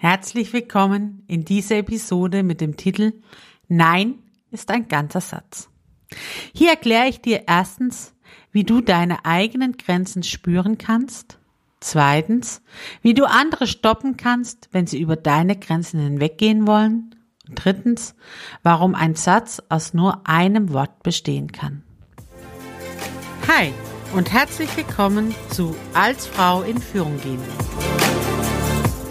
Herzlich willkommen in dieser Episode mit dem Titel Nein ist ein ganzer Satz. Hier erkläre ich dir erstens, wie du deine eigenen Grenzen spüren kannst. Zweitens, wie du andere stoppen kannst, wenn sie über deine Grenzen hinweggehen wollen. Und drittens, warum ein Satz aus nur einem Wort bestehen kann. Hi und herzlich willkommen zu Als Frau in Führung gehen.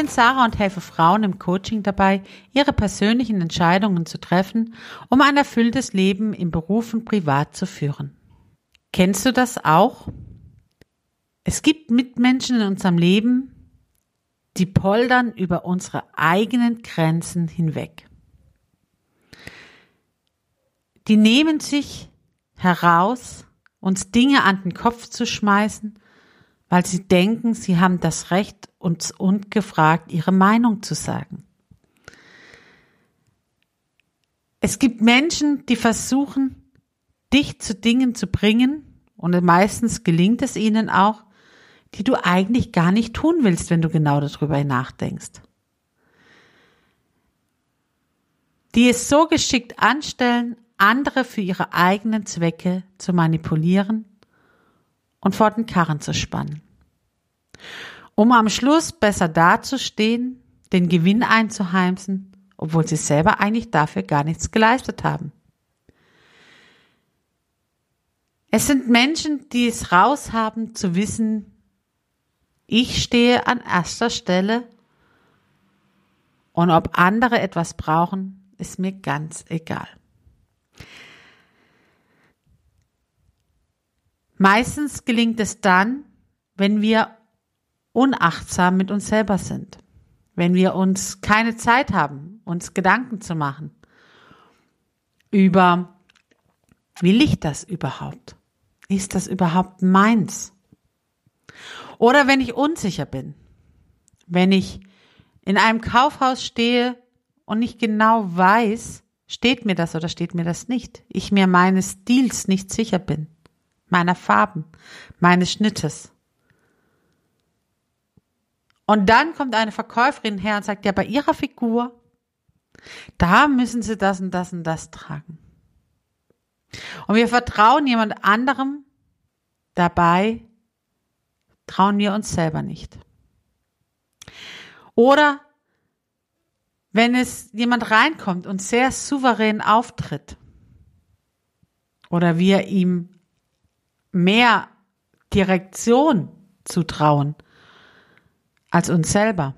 Bin Sarah und helfe Frauen im Coaching dabei, ihre persönlichen Entscheidungen zu treffen, um ein erfülltes Leben im Beruf und privat zu führen. Kennst du das auch? Es gibt Mitmenschen in unserem Leben, die poldern über unsere eigenen Grenzen hinweg. Die nehmen sich heraus, uns Dinge an den Kopf zu schmeißen, weil sie denken, sie haben das Recht, uns ungefragt ihre Meinung zu sagen. Es gibt Menschen, die versuchen, dich zu Dingen zu bringen, und meistens gelingt es ihnen auch, die du eigentlich gar nicht tun willst, wenn du genau darüber nachdenkst. Die es so geschickt anstellen, andere für ihre eigenen Zwecke zu manipulieren und vor den Karren zu spannen. Um am Schluss besser dazustehen, den Gewinn einzuheimsen, obwohl sie selber eigentlich dafür gar nichts geleistet haben. Es sind Menschen, die es raushaben zu wissen, ich stehe an erster Stelle und ob andere etwas brauchen, ist mir ganz egal. Meistens gelingt es dann, wenn wir unachtsam mit uns selber sind, wenn wir uns keine Zeit haben, uns Gedanken zu machen über, will ich das überhaupt? Ist das überhaupt meins? Oder wenn ich unsicher bin, wenn ich in einem Kaufhaus stehe und nicht genau weiß, steht mir das oder steht mir das nicht, ich mir meines Stils nicht sicher bin meiner Farben, meines Schnittes. Und dann kommt eine Verkäuferin her und sagt, ja, bei ihrer Figur, da müssen sie das und das und das tragen. Und wir vertrauen jemand anderem, dabei trauen wir uns selber nicht. Oder wenn es jemand reinkommt und sehr souverän auftritt oder wir ihm mehr Direktion zutrauen als uns selber.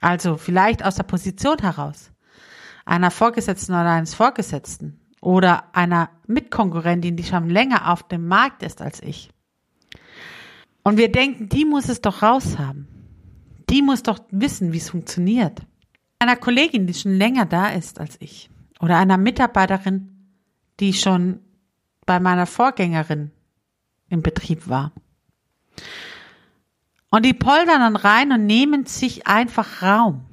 Also vielleicht aus der Position heraus einer Vorgesetzten oder eines Vorgesetzten oder einer Mitkonkurrentin, die schon länger auf dem Markt ist als ich. Und wir denken, die muss es doch raus haben. Die muss doch wissen, wie es funktioniert. Einer Kollegin, die schon länger da ist als ich. Oder einer Mitarbeiterin, die schon bei meiner Vorgängerin im Betrieb war. Und die poldern dann rein und nehmen sich einfach Raum.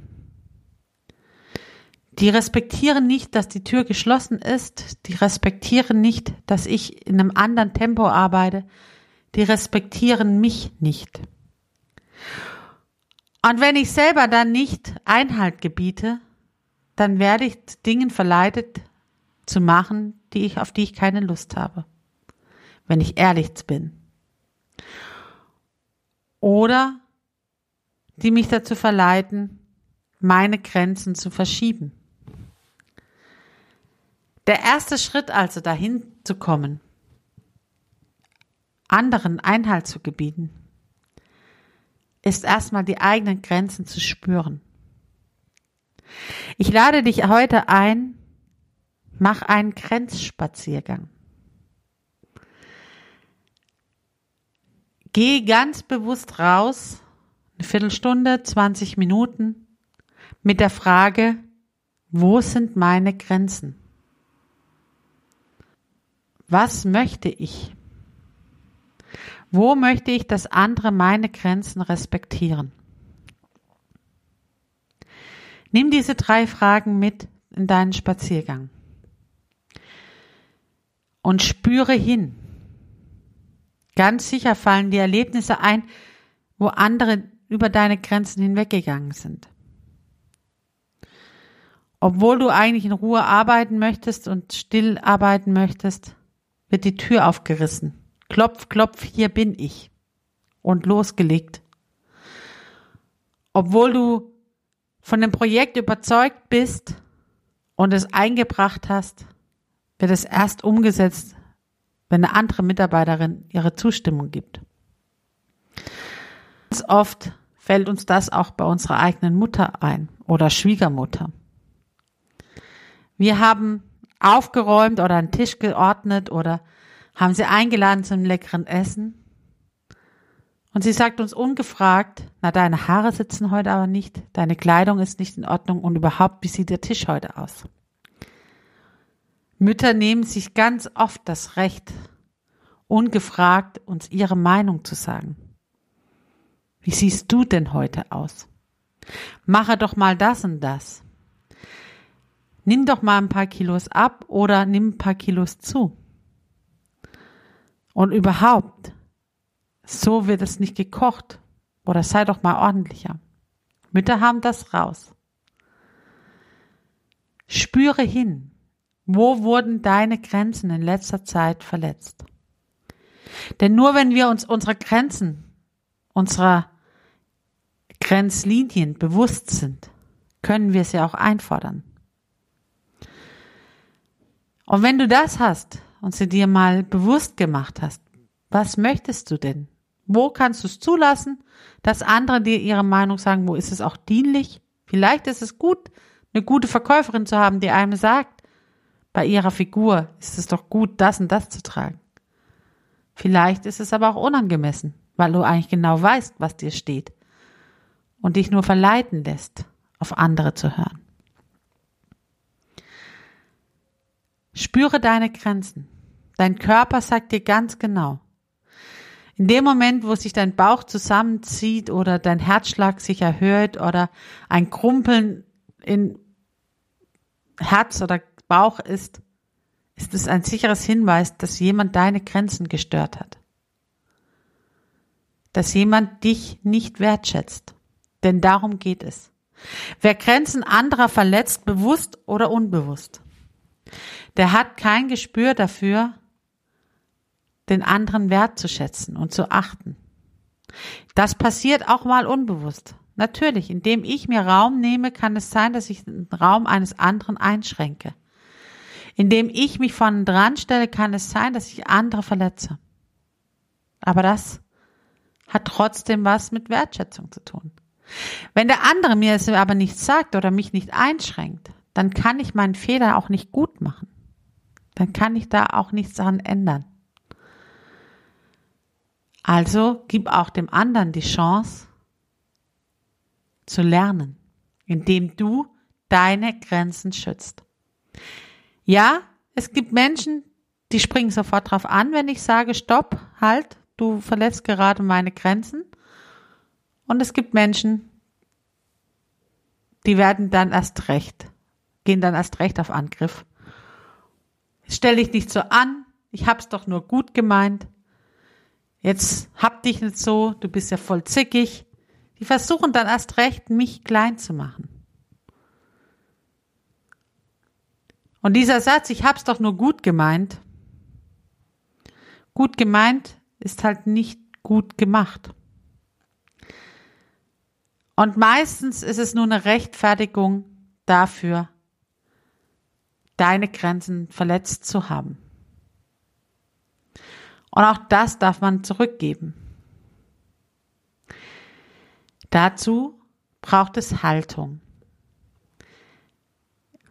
Die respektieren nicht, dass die Tür geschlossen ist. Die respektieren nicht, dass ich in einem anderen Tempo arbeite. Die respektieren mich nicht. Und wenn ich selber dann nicht Einhalt gebiete, dann werde ich Dingen verleitet zu machen, die ich, auf die ich keine Lust habe wenn ich ehrlich bin. Oder die mich dazu verleiten, meine Grenzen zu verschieben. Der erste Schritt also dahin zu kommen, anderen Einhalt zu gebieten, ist erstmal die eigenen Grenzen zu spüren. Ich lade dich heute ein, mach einen Grenzspaziergang. Geh ganz bewusst raus, eine Viertelstunde, 20 Minuten, mit der Frage, Wo sind meine Grenzen? Was möchte ich? Wo möchte ich, dass andere meine Grenzen respektieren? Nimm diese drei Fragen mit in deinen Spaziergang und spüre hin. Ganz sicher fallen die Erlebnisse ein, wo andere über deine Grenzen hinweggegangen sind. Obwohl du eigentlich in Ruhe arbeiten möchtest und still arbeiten möchtest, wird die Tür aufgerissen. Klopf, klopf, hier bin ich. Und losgelegt. Obwohl du von dem Projekt überzeugt bist und es eingebracht hast, wird es erst umgesetzt, wenn eine andere Mitarbeiterin ihre Zustimmung gibt. Ganz oft fällt uns das auch bei unserer eigenen Mutter ein oder Schwiegermutter. Wir haben aufgeräumt oder einen Tisch geordnet oder haben sie eingeladen zum leckeren Essen. Und sie sagt uns ungefragt, na, deine Haare sitzen heute aber nicht, deine Kleidung ist nicht in Ordnung und überhaupt, wie sieht der Tisch heute aus? Mütter nehmen sich ganz oft das Recht, ungefragt uns ihre Meinung zu sagen. Wie siehst du denn heute aus? Mache doch mal das und das. Nimm doch mal ein paar Kilos ab oder nimm ein paar Kilos zu. Und überhaupt, so wird es nicht gekocht. Oder sei doch mal ordentlicher. Mütter haben das raus. Spüre hin. Wo wurden deine Grenzen in letzter Zeit verletzt? Denn nur wenn wir uns unserer Grenzen, unserer Grenzlinien bewusst sind, können wir sie auch einfordern. Und wenn du das hast, und sie dir mal bewusst gemacht hast, was möchtest du denn? Wo kannst du es zulassen, dass andere dir ihre Meinung sagen? Wo ist es auch dienlich? Vielleicht ist es gut, eine gute Verkäuferin zu haben, die einem sagt, bei ihrer Figur ist es doch gut, das und das zu tragen. Vielleicht ist es aber auch unangemessen, weil du eigentlich genau weißt, was dir steht und dich nur verleiten lässt, auf andere zu hören. Spüre deine Grenzen. Dein Körper sagt dir ganz genau. In dem Moment, wo sich dein Bauch zusammenzieht oder dein Herzschlag sich erhöht oder ein Krumpeln in Herz oder Bauch ist, ist es ein sicheres Hinweis, dass jemand deine Grenzen gestört hat. Dass jemand dich nicht wertschätzt. Denn darum geht es. Wer Grenzen anderer verletzt, bewusst oder unbewusst, der hat kein Gespür dafür, den anderen wertzuschätzen und zu achten. Das passiert auch mal unbewusst. Natürlich, indem ich mir Raum nehme, kann es sein, dass ich den Raum eines anderen einschränke. Indem ich mich von dran stelle, kann es sein, dass ich andere verletze. Aber das hat trotzdem was mit Wertschätzung zu tun. Wenn der andere mir es aber nicht sagt oder mich nicht einschränkt, dann kann ich meinen Fehler auch nicht gut machen. Dann kann ich da auch nichts daran ändern. Also gib auch dem anderen die Chance zu lernen, indem du deine Grenzen schützt. Ja, es gibt Menschen, die springen sofort drauf an, wenn ich sage, stopp, halt, du verletzt gerade meine Grenzen. Und es gibt Menschen, die werden dann erst recht, gehen dann erst recht auf Angriff. Stell dich nicht so an, ich hab's doch nur gut gemeint. Jetzt hab dich nicht so, du bist ja voll zickig. Die versuchen dann erst recht, mich klein zu machen. Und dieser Satz, ich hab's doch nur gut gemeint, gut gemeint ist halt nicht gut gemacht. Und meistens ist es nur eine Rechtfertigung dafür, deine Grenzen verletzt zu haben. Und auch das darf man zurückgeben. Dazu braucht es Haltung.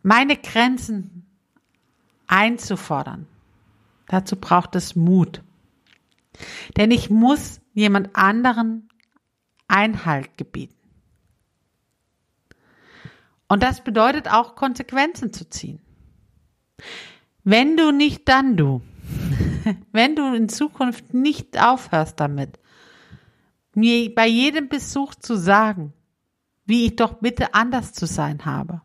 Meine Grenzen einzufordern. Dazu braucht es Mut. Denn ich muss jemand anderen Einhalt gebieten. Und das bedeutet auch Konsequenzen zu ziehen. Wenn du nicht, dann du. Wenn du in Zukunft nicht aufhörst damit, mir bei jedem Besuch zu sagen, wie ich doch bitte anders zu sein habe.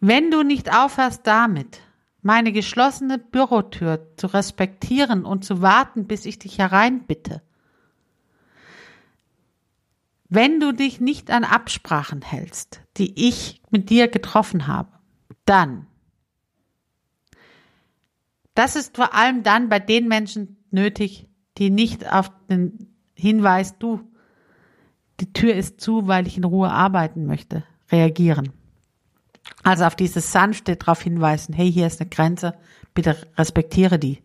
Wenn du nicht aufhörst damit, meine geschlossene Bürotür zu respektieren und zu warten, bis ich dich hereinbitte, wenn du dich nicht an Absprachen hältst, die ich mit dir getroffen habe, dann. Das ist vor allem dann bei den Menschen nötig, die nicht auf den Hinweis, du, die Tür ist zu, weil ich in Ruhe arbeiten möchte, reagieren. Also auf dieses sanfte darauf hinweisen, hey, hier ist eine Grenze, bitte respektiere die.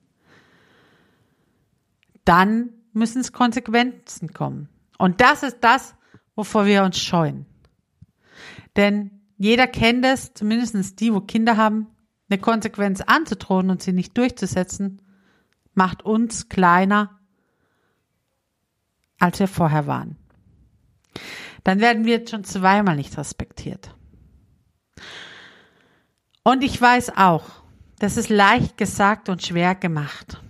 Dann müssen es Konsequenzen kommen. Und das ist das, wovor wir uns scheuen. Denn jeder kennt es, zumindest die, wo Kinder haben, eine Konsequenz anzudrohen und sie nicht durchzusetzen, macht uns kleiner, als wir vorher waren. Dann werden wir schon zweimal nicht respektiert. Und ich weiß auch, das ist leicht gesagt und schwer gemacht.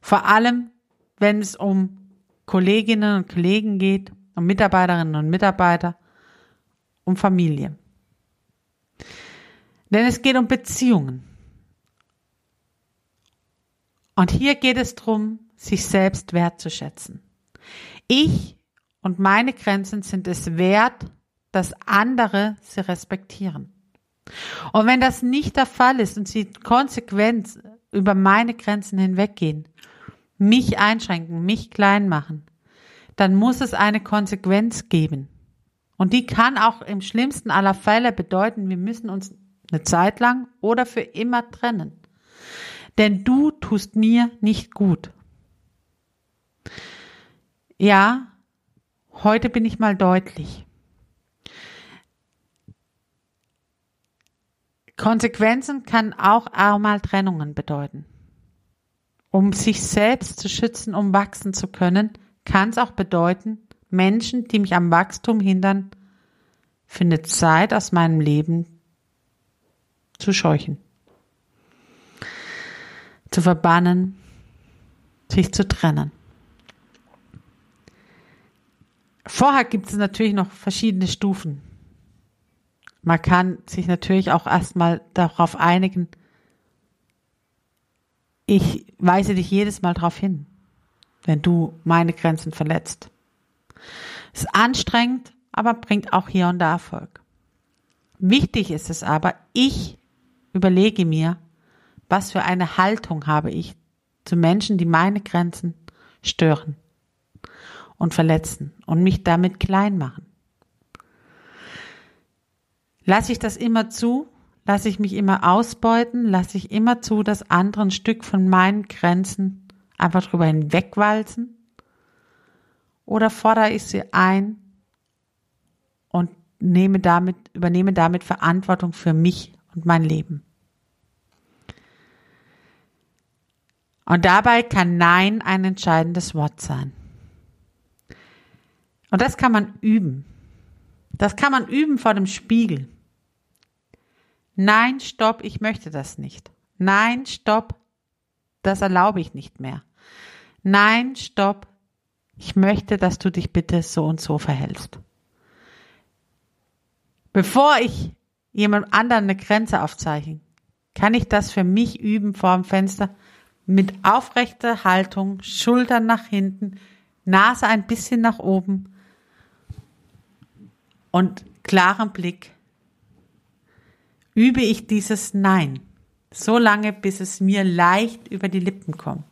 Vor allem, wenn es um Kolleginnen und Kollegen geht, um Mitarbeiterinnen und Mitarbeiter, um Familie. Denn es geht um Beziehungen. Und hier geht es darum, sich selbst wertzuschätzen. Ich und meine Grenzen sind es wert, dass andere sie respektieren. Und wenn das nicht der Fall ist und sie konsequent über meine Grenzen hinweggehen, mich einschränken, mich klein machen, dann muss es eine Konsequenz geben. Und die kann auch im schlimmsten aller Fälle bedeuten, wir müssen uns eine Zeit lang oder für immer trennen. Denn du tust mir nicht gut. Ja, heute bin ich mal deutlich. Konsequenzen kann auch einmal Trennungen bedeuten. Um sich selbst zu schützen, um wachsen zu können, kann es auch bedeuten, Menschen, die mich am Wachstum hindern, eine Zeit aus meinem Leben zu scheuchen, zu verbannen, sich zu trennen. Vorher gibt es natürlich noch verschiedene Stufen. Man kann sich natürlich auch erstmal darauf einigen, ich weise dich jedes Mal darauf hin, wenn du meine Grenzen verletzt. Ist anstrengend, aber bringt auch hier und da Erfolg. Wichtig ist es aber, ich überlege mir, was für eine Haltung habe ich zu Menschen, die meine Grenzen stören und verletzen und mich damit klein machen. Lasse ich das immer zu? Lasse ich mich immer ausbeuten? Lasse ich immer zu, dass andere ein Stück von meinen Grenzen einfach drüber hinwegwalzen? Oder fordere ich sie ein und nehme damit, übernehme damit Verantwortung für mich und mein Leben? Und dabei kann Nein ein entscheidendes Wort sein. Und das kann man üben. Das kann man üben vor dem Spiegel. Nein, stopp, ich möchte das nicht. Nein, stopp, das erlaube ich nicht mehr. Nein, stopp, ich möchte, dass du dich bitte so und so verhältst. Bevor ich jemand anderen eine Grenze aufzeichne, kann ich das für mich üben vor dem Fenster mit aufrechter Haltung, Schultern nach hinten, Nase ein bisschen nach oben und klarem Blick übe ich dieses Nein so lange, bis es mir leicht über die Lippen kommt.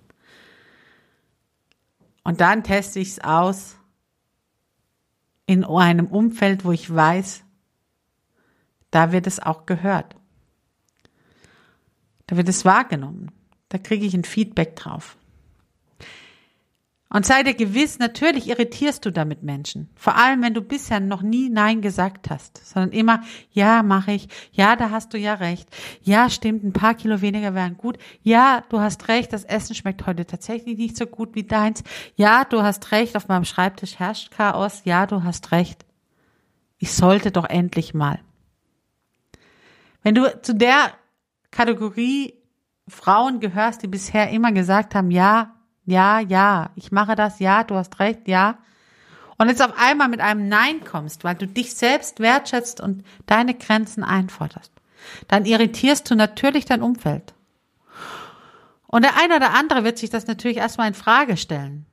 Und dann teste ich es aus in einem Umfeld, wo ich weiß, da wird es auch gehört. Da wird es wahrgenommen. Da kriege ich ein Feedback drauf. Und sei dir gewiss, natürlich irritierst du damit Menschen. Vor allem, wenn du bisher noch nie Nein gesagt hast, sondern immer, ja, mache ich, ja, da hast du ja recht, ja, stimmt, ein paar Kilo weniger wären gut, ja, du hast recht, das Essen schmeckt heute tatsächlich nicht so gut wie deins, ja, du hast recht, auf meinem Schreibtisch herrscht Chaos, ja, du hast recht. Ich sollte doch endlich mal. Wenn du zu der Kategorie Frauen gehörst, die bisher immer gesagt haben, ja, ja, ja, ich mache das, ja, du hast recht, ja. Und jetzt auf einmal mit einem Nein kommst, weil du dich selbst wertschätzt und deine Grenzen einforderst, dann irritierst du natürlich dein Umfeld. Und der eine oder andere wird sich das natürlich erstmal in Frage stellen.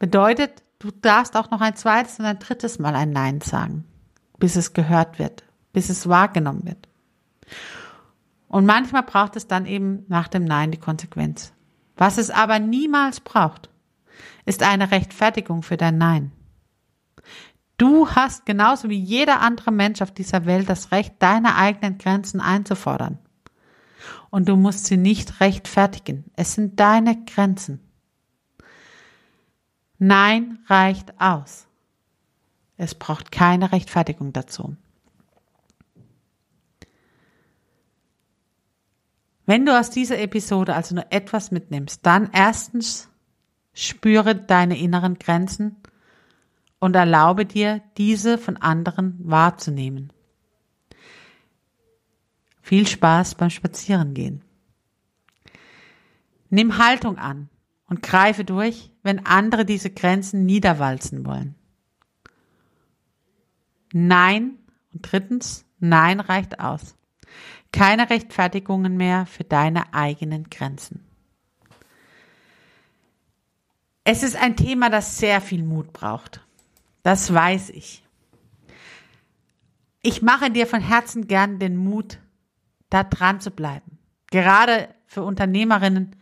Bedeutet, du darfst auch noch ein zweites und ein drittes Mal ein Nein sagen, bis es gehört wird, bis es wahrgenommen wird. Und manchmal braucht es dann eben nach dem Nein die Konsequenz. Was es aber niemals braucht, ist eine Rechtfertigung für dein Nein. Du hast genauso wie jeder andere Mensch auf dieser Welt das Recht, deine eigenen Grenzen einzufordern. Und du musst sie nicht rechtfertigen. Es sind deine Grenzen. Nein reicht aus. Es braucht keine Rechtfertigung dazu. Wenn du aus dieser Episode also nur etwas mitnimmst, dann erstens spüre deine inneren Grenzen und erlaube dir, diese von anderen wahrzunehmen. Viel Spaß beim Spazierengehen. Nimm Haltung an und greife durch, wenn andere diese Grenzen niederwalzen wollen. Nein und drittens, Nein reicht aus. Keine Rechtfertigungen mehr für deine eigenen Grenzen. Es ist ein Thema, das sehr viel Mut braucht. Das weiß ich. Ich mache dir von Herzen gern den Mut, da dran zu bleiben. Gerade für Unternehmerinnen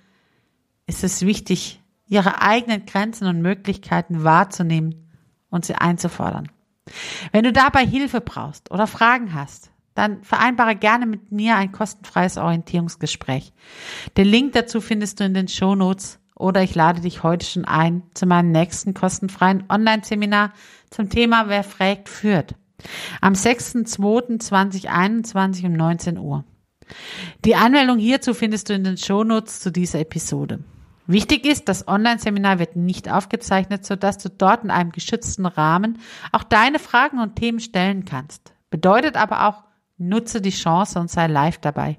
ist es wichtig, ihre eigenen Grenzen und Möglichkeiten wahrzunehmen und sie einzufordern. Wenn du dabei Hilfe brauchst oder Fragen hast, dann vereinbare gerne mit mir ein kostenfreies Orientierungsgespräch. Den Link dazu findest du in den Show Notes oder ich lade dich heute schon ein zu meinem nächsten kostenfreien Online-Seminar zum Thema Wer fragt, führt. Am 6.2.2021 um 19 Uhr. Die Anmeldung hierzu findest du in den Show Notes zu dieser Episode. Wichtig ist, das Online-Seminar wird nicht aufgezeichnet, sodass du dort in einem geschützten Rahmen auch deine Fragen und Themen stellen kannst. Bedeutet aber auch, Nutze die Chance und sei live dabei.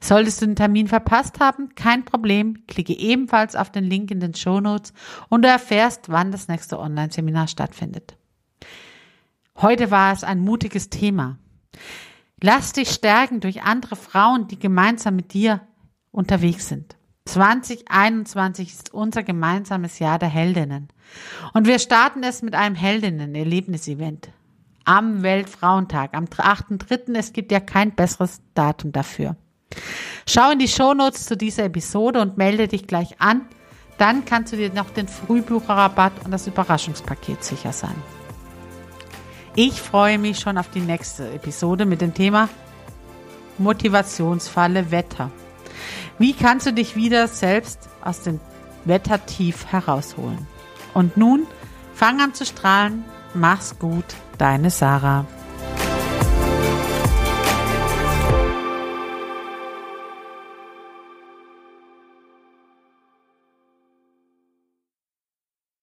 Solltest du den Termin verpasst haben, kein Problem. Klicke ebenfalls auf den Link in den Show Notes und du erfährst, wann das nächste Online-Seminar stattfindet. Heute war es ein mutiges Thema. Lass dich stärken durch andere Frauen, die gemeinsam mit dir unterwegs sind. 2021 ist unser gemeinsames Jahr der Heldinnen. Und wir starten es mit einem Heldinnen-Erlebnis-Event am Weltfrauentag, am 8.3. Es gibt ja kein besseres Datum dafür. Schau in die Shownotes zu dieser Episode und melde dich gleich an. Dann kannst du dir noch den Frühbucherrabatt und das Überraschungspaket sicher sein. Ich freue mich schon auf die nächste Episode mit dem Thema Motivationsfalle Wetter. Wie kannst du dich wieder selbst aus dem Wettertief herausholen? Und nun fang an zu strahlen. Mach's gut deine Sarah.